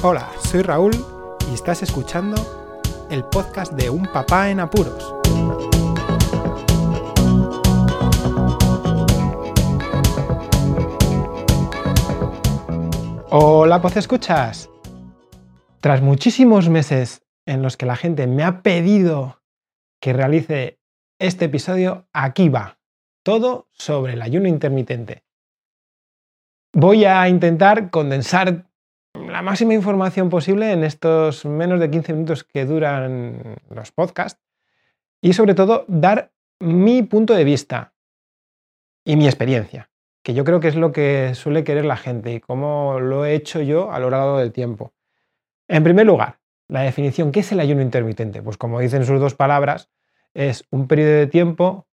Hola, soy Raúl y estás escuchando el podcast de Un Papá en Apuros. Hola, pues escuchas. Tras muchísimos meses en los que la gente me ha pedido que realice este episodio, aquí va. Todo sobre el ayuno intermitente. Voy a intentar condensar la máxima información posible en estos menos de 15 minutos que duran los podcasts y sobre todo dar mi punto de vista y mi experiencia, que yo creo que es lo que suele querer la gente y cómo lo he hecho yo a lo largo del tiempo. En primer lugar, la definición, ¿qué es el ayuno intermitente? Pues como dicen sus dos palabras, es un periodo de tiempo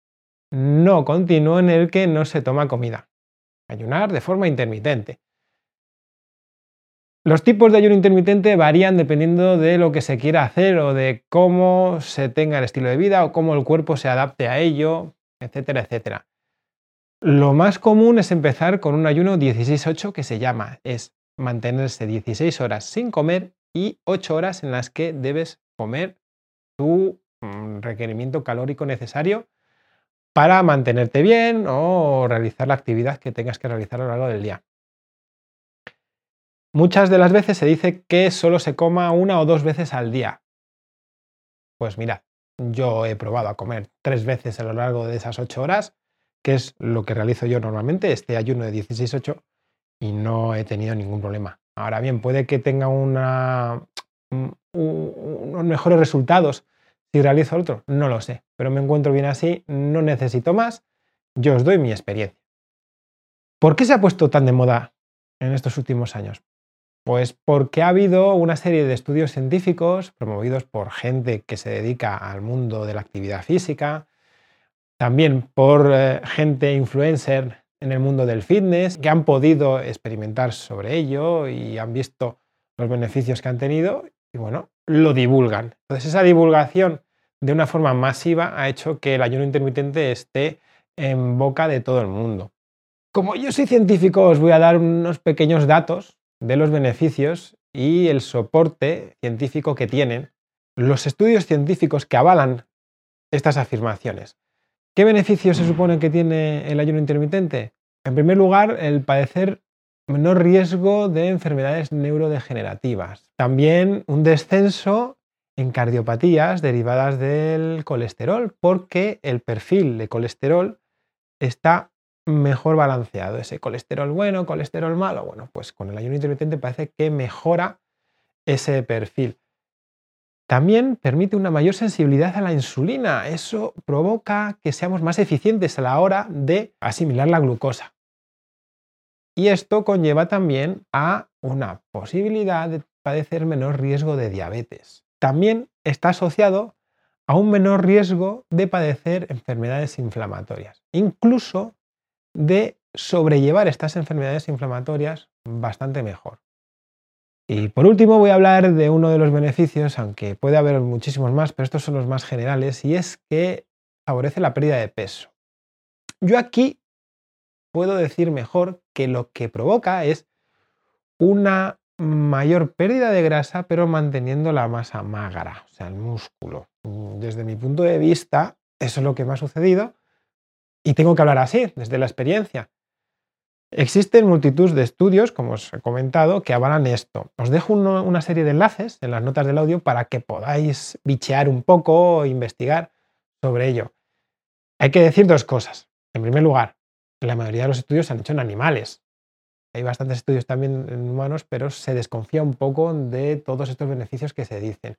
no continuo en el que no se toma comida. Ayunar de forma intermitente. Los tipos de ayuno intermitente varían dependiendo de lo que se quiera hacer o de cómo se tenga el estilo de vida o cómo el cuerpo se adapte a ello, etcétera, etcétera. Lo más común es empezar con un ayuno 16-8 que se llama, es mantenerse 16 horas sin comer y 8 horas en las que debes comer tu mm, requerimiento calórico necesario para mantenerte bien o realizar la actividad que tengas que realizar a lo largo del día. Muchas de las veces se dice que solo se coma una o dos veces al día. Pues mirad, yo he probado a comer tres veces a lo largo de esas ocho horas, que es lo que realizo yo normalmente, este ayuno de 16-8, y no he tenido ningún problema. Ahora bien, puede que tenga una, unos mejores resultados si realizo otro, no lo sé, pero me encuentro bien así, no necesito más, yo os doy mi experiencia. ¿Por qué se ha puesto tan de moda en estos últimos años? Pues porque ha habido una serie de estudios científicos promovidos por gente que se dedica al mundo de la actividad física, también por eh, gente influencer en el mundo del fitness, que han podido experimentar sobre ello y han visto los beneficios que han tenido y bueno, lo divulgan. Entonces esa divulgación de una forma masiva ha hecho que el ayuno intermitente esté en boca de todo el mundo. Como yo soy científico, os voy a dar unos pequeños datos de los beneficios y el soporte científico que tienen los estudios científicos que avalan estas afirmaciones. ¿Qué beneficios se supone que tiene el ayuno intermitente? En primer lugar, el padecer menor riesgo de enfermedades neurodegenerativas. También un descenso en cardiopatías derivadas del colesterol, porque el perfil de colesterol está mejor balanceado. Ese colesterol bueno, colesterol malo. Bueno, pues con el ayuno intermitente parece que mejora ese perfil. También permite una mayor sensibilidad a la insulina. Eso provoca que seamos más eficientes a la hora de asimilar la glucosa. Y esto conlleva también a una posibilidad de padecer menor riesgo de diabetes. También está asociado a un menor riesgo de padecer enfermedades inflamatorias. Incluso de sobrellevar estas enfermedades inflamatorias bastante mejor. Y por último voy a hablar de uno de los beneficios, aunque puede haber muchísimos más, pero estos son los más generales, y es que favorece la pérdida de peso. Yo aquí puedo decir mejor que lo que provoca es una mayor pérdida de grasa, pero manteniendo la masa magra, o sea, el músculo. Desde mi punto de vista, eso es lo que me ha sucedido y tengo que hablar así, desde la experiencia. Existen multitud de estudios, como os he comentado, que avalan esto. Os dejo una serie de enlaces en las notas del audio para que podáis bichear un poco o investigar sobre ello. Hay que decir dos cosas. En primer lugar, la mayoría de los estudios se han hecho en animales. Hay bastantes estudios también en humanos, pero se desconfía un poco de todos estos beneficios que se dicen.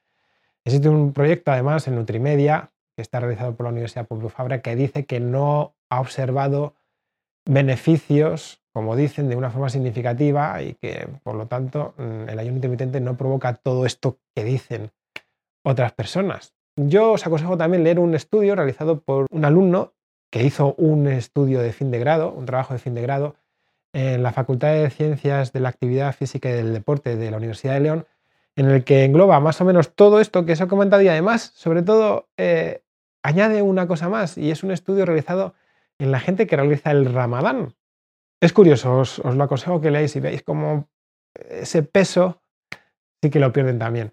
Existe un proyecto, además, en Nutrimedia, que está realizado por la Universidad Pompeu Fabra, que dice que no ha observado beneficios, como dicen, de una forma significativa y que, por lo tanto, mm, el ayuno intermitente no provoca todo esto que dicen otras personas. Yo os aconsejo también leer un estudio realizado por un alumno que hizo un estudio de fin de grado, un trabajo de fin de grado, en la Facultad de Ciencias de la Actividad Física y del Deporte de la Universidad de León, en el que engloba más o menos todo esto que os he comentado y además, sobre todo, eh, añade una cosa más y es un estudio realizado en la gente que realiza el ramadán. Es curioso, os, lo aconsejo que leáis y veáis cómo ese peso sí que lo pierden también.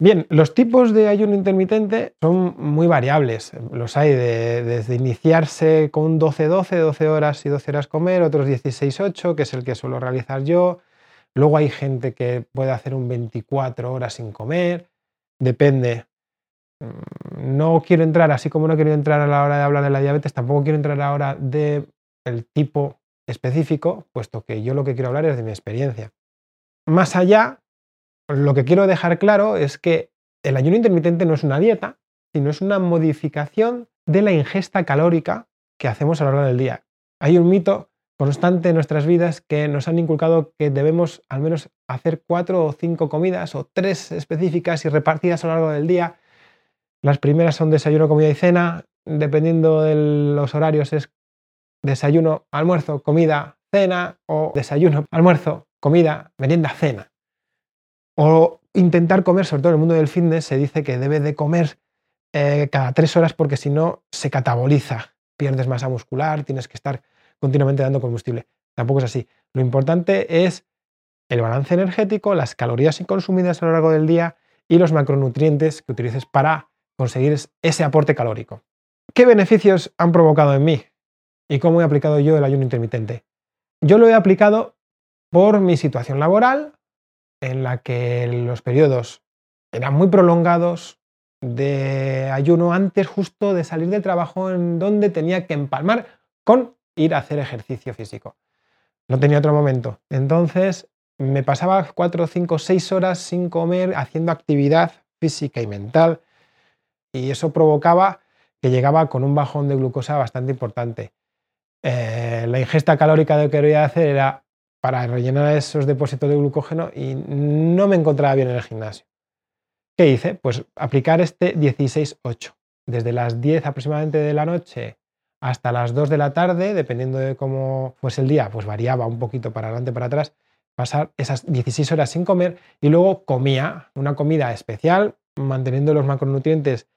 Bien, los tipos de ayuno intermitente son muy variables. Los hay desde iniciarse con 12-12, 12 horas y 12 horas comer, otros 16-8, que es el que suelo realizar yo. Luego hay gente que puede hacer un 24 horas sin comer, depende. Mm, no quiero entrar, así como no quiero entrar a la hora de hablar de la diabetes, tampoco quiero entrar ahora del el tipo específico, puesto que yo lo que quiero hablar es de mi experiencia. Más allá, lo que quiero dejar claro es que el ayuno intermitente no es una dieta, sino es una modificación de la ingesta calórica que hacemos a lo largo del día. Hay un mito constante en nuestras vidas que nos han inculcado que debemos al menos hacer cuatro o cinco comidas o tres específicas y repartidas a lo largo del día. Las primeras son desayuno, comida y cena. Dependiendo de los horarios es desayuno, almuerzo, comida, cena o desayuno, almuerzo, comida, merienda, cena. O intentar comer, sobre todo en el mundo del fitness, se dice que debe de comer eh, cada tres horas porque si no se cataboliza, pierdes masa muscular, tienes que estar continuamente dando combustible. Tampoco es así. Lo importante es el balance energético, las calorías consumidas a lo largo del día y los macronutrientes que utilices para conseguir ese aporte calórico. ¿Qué beneficios han provocado en mí? ¿Y cómo he aplicado yo el ayuno intermitente? Yo lo he aplicado por mi situación laboral, en la que los periodos eran muy prolongados de ayuno antes justo de salir del trabajo en donde tenía que empalmar con ir a hacer ejercicio físico. No tenía otro momento. Entonces me pasaba cuatro, cinco, seis horas sin comer haciendo actividad física y mental y eso provocaba que llegaba con un bajón de glucosa bastante importante. Eh, la ingesta calórica que quería hacer era para rellenar esos depósitos de glucógeno y no me encontraba bien en el gimnasio. ¿Qué hice? Pues aplicar este 16-8. Desde las 10 aproximadamente de la noche hasta las 2 de la tarde, dependiendo de cómo fuese el día, pues variaba un poquito para adelante, para atrás, pasar esas 16 horas sin comer y luego comía una comida especial, manteniendo los macronutrientes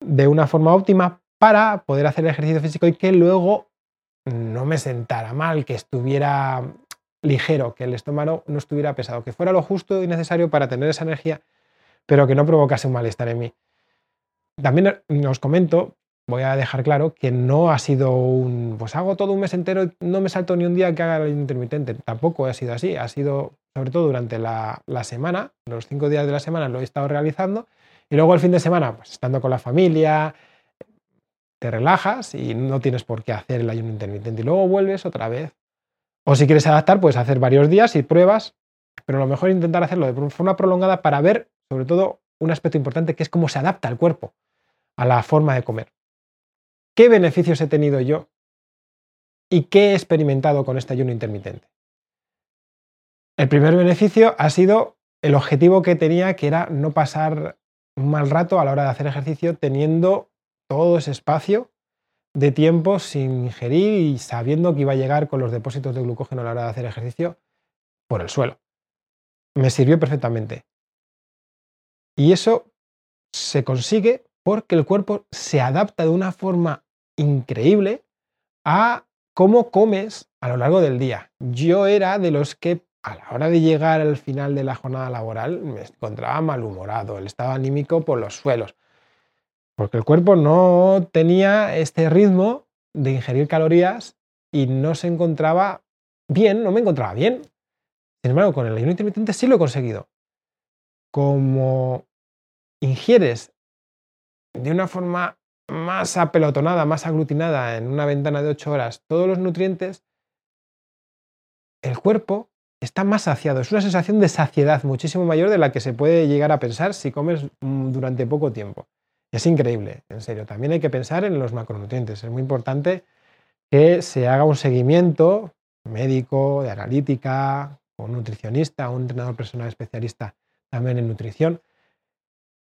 de una forma óptima para poder hacer el ejercicio físico y que luego no me sentara mal, que estuviera ligero, que el estómago no estuviera pesado, que fuera lo justo y necesario para tener esa energía, pero que no provocase un malestar en mí. También os comento, voy a dejar claro que no ha sido un, pues hago todo un mes entero no me salto ni un día que haga el intermitente. Tampoco ha sido así, ha sido sobre todo durante la, la semana, los cinco días de la semana lo he estado realizando y luego el fin de semana, pues estando con la familia, te relajas y no tienes por qué hacer el ayuno intermitente y luego vuelves otra vez o si quieres adaptar, puedes hacer varios días y pruebas, pero lo mejor intentar hacerlo de forma prolongada para ver, sobre todo, un aspecto importante que es cómo se adapta el cuerpo a la forma de comer. ¿Qué beneficios he tenido yo y qué he experimentado con este ayuno intermitente? El primer beneficio ha sido el objetivo que tenía, que era no pasar un mal rato a la hora de hacer ejercicio teniendo todo ese espacio de tiempo sin ingerir y sabiendo que iba a llegar con los depósitos de glucógeno a la hora de hacer ejercicio por el suelo. Me sirvió perfectamente. Y eso se consigue porque el cuerpo se adapta de una forma increíble a cómo comes a lo largo del día. Yo era de los que a la hora de llegar al final de la jornada laboral me encontraba malhumorado, el estado anímico por los suelos porque el cuerpo no tenía este ritmo de ingerir calorías y no se encontraba bien, no me encontraba bien. Sin embargo, con el ayuno intermitente sí lo he conseguido. Como ingieres de una forma más apelotonada, más aglutinada en una ventana de 8 horas todos los nutrientes, el cuerpo está más saciado. Es una sensación de saciedad muchísimo mayor de la que se puede llegar a pensar si comes mm, durante poco tiempo. Es increíble, en serio. También hay que pensar en los macronutrientes. Es muy importante que se haga un seguimiento médico, de analítica, un nutricionista, un entrenador personal especialista también en nutrición,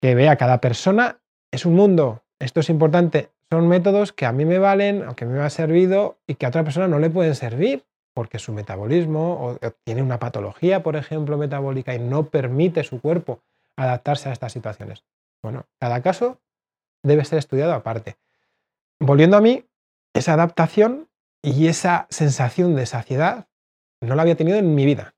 que vea cada persona es un mundo. Esto es importante. Son métodos que a mí me valen, aunque me ha servido y que a otra persona no le pueden servir porque su metabolismo o tiene una patología, por ejemplo, metabólica y no permite su cuerpo adaptarse a estas situaciones. Bueno, cada caso debe ser estudiado aparte. Volviendo a mí, esa adaptación y esa sensación de saciedad no la había tenido en mi vida.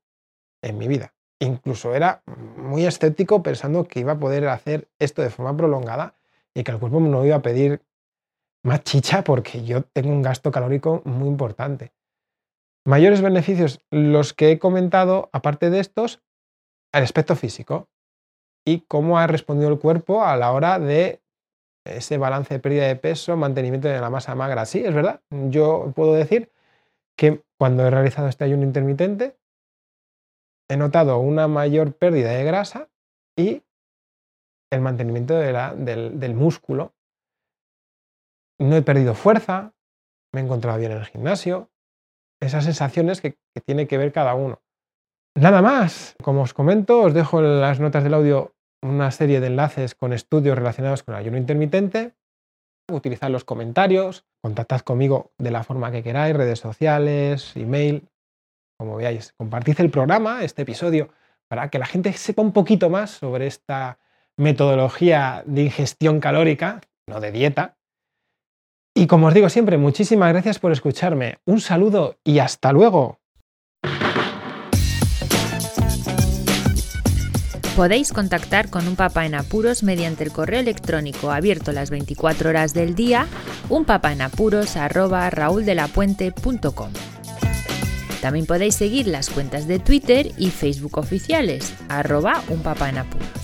En mi vida. incluso era muy escéptico pensando que iba a poder hacer esto de forma prolongada y que el cuerpo no iba a pedir más chicha porque yo tengo un gasto calórico muy importante. Mayores beneficios, los que he comentado, aparte de estos, el aspecto físico y cómo ha respondido el cuerpo a la hora de ese balance de pérdida de peso, mantenimiento de la masa magra. Sí, es verdad. Yo puedo decir que cuando he realizado este ayuno intermitente, he notado una mayor pérdida de grasa y el mantenimiento del, músculo. No he perdido fuerza, me he encontrado bien en el gimnasio. Esas sensaciones que, tiene que ver cada uno. Nada más. Como os comento, os dejo en las notas del audio una serie de enlaces con estudios relacionados con el ayuno intermitente. Utilizad los comentarios, contactad conmigo de la forma que queráis, redes sociales, email, como veáis. Compartid el programa, este episodio, para que la gente sepa un poquito más sobre esta metodología de ingestión calórica, no de dieta. Y como os digo siempre, muchísimas gracias por escucharme. Un saludo y hasta luego. Podéis contactar con un papá en apuros mediante el correo electrónico abierto las 24 horas del día, unpapaenapuros@rauldelapuente.com. También podéis seguir las cuentas de Twitter y Facebook oficiales, arroba unpapaenapuros.